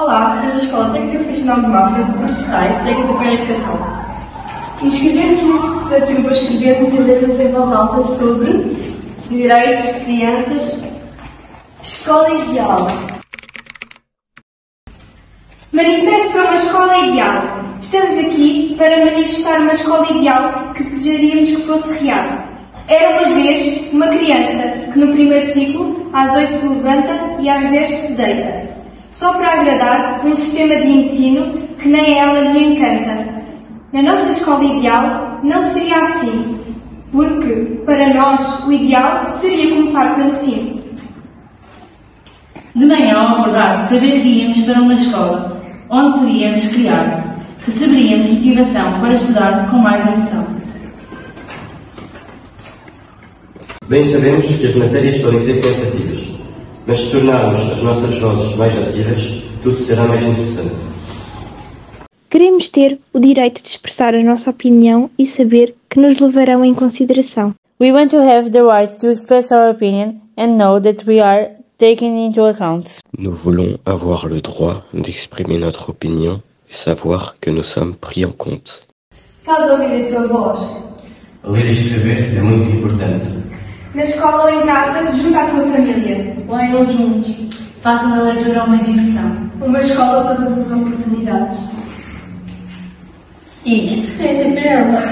Olá, sou da Escola Técnica Profissional de Mafra do curso STAI, Técnica a Educação. Inscrevemos-nos neste desafio para escrevermos e lermos em voz alta sobre direitos de crianças, escola ideal. Manifesto para uma escola ideal. Estamos aqui para manifestar uma escola ideal que desejaríamos que fosse real. Era uma vez uma criança que no primeiro ciclo, às 8 se levanta e às 10 se deita. Só para agradar um sistema de ensino que nem ela lhe encanta. Na nossa escola ideal não seria assim, porque para nós o ideal seria começar pelo fim. De manhã ao acordar, saber que íamos para uma escola onde podíamos criar, receberíamos motivação para estudar com mais emoção. Bem sabemos que as matérias podem ser cansativas, mas se tornarmos as nossas vozes mais ativas, tudo será mais interessante. Queremos ter o direito de expressar a nossa opinião e saber que nos levarão em consideração. We want to have the right to express our opinion and know that we are taken into account. Nous voulons avoir le droit d'exprimer notre opinion et savoir que nous sommes pris en compte. Faz ouvir a tua voz. Ler e escrever é muito importante. Na escola ou em casa, junto à tua família. Leiam juntos. Façam da leitura uma diversão. Uma escola todas as oportunidades. Isto é TPL.